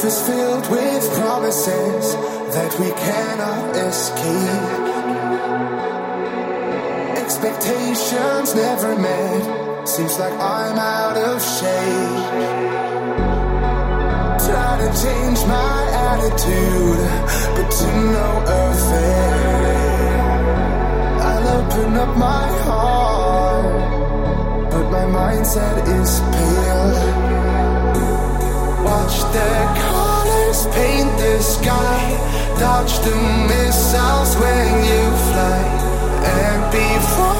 Life is filled with promises that we cannot escape. Expectations never met. Seems like I'm out of shape. Try to change my attitude, but to no effect. I'll open up my heart, but my mindset is pale. Watch the colors paint the sky. Dodge the missiles when you fly. And before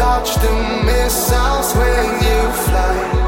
Dodge the missiles when you fly.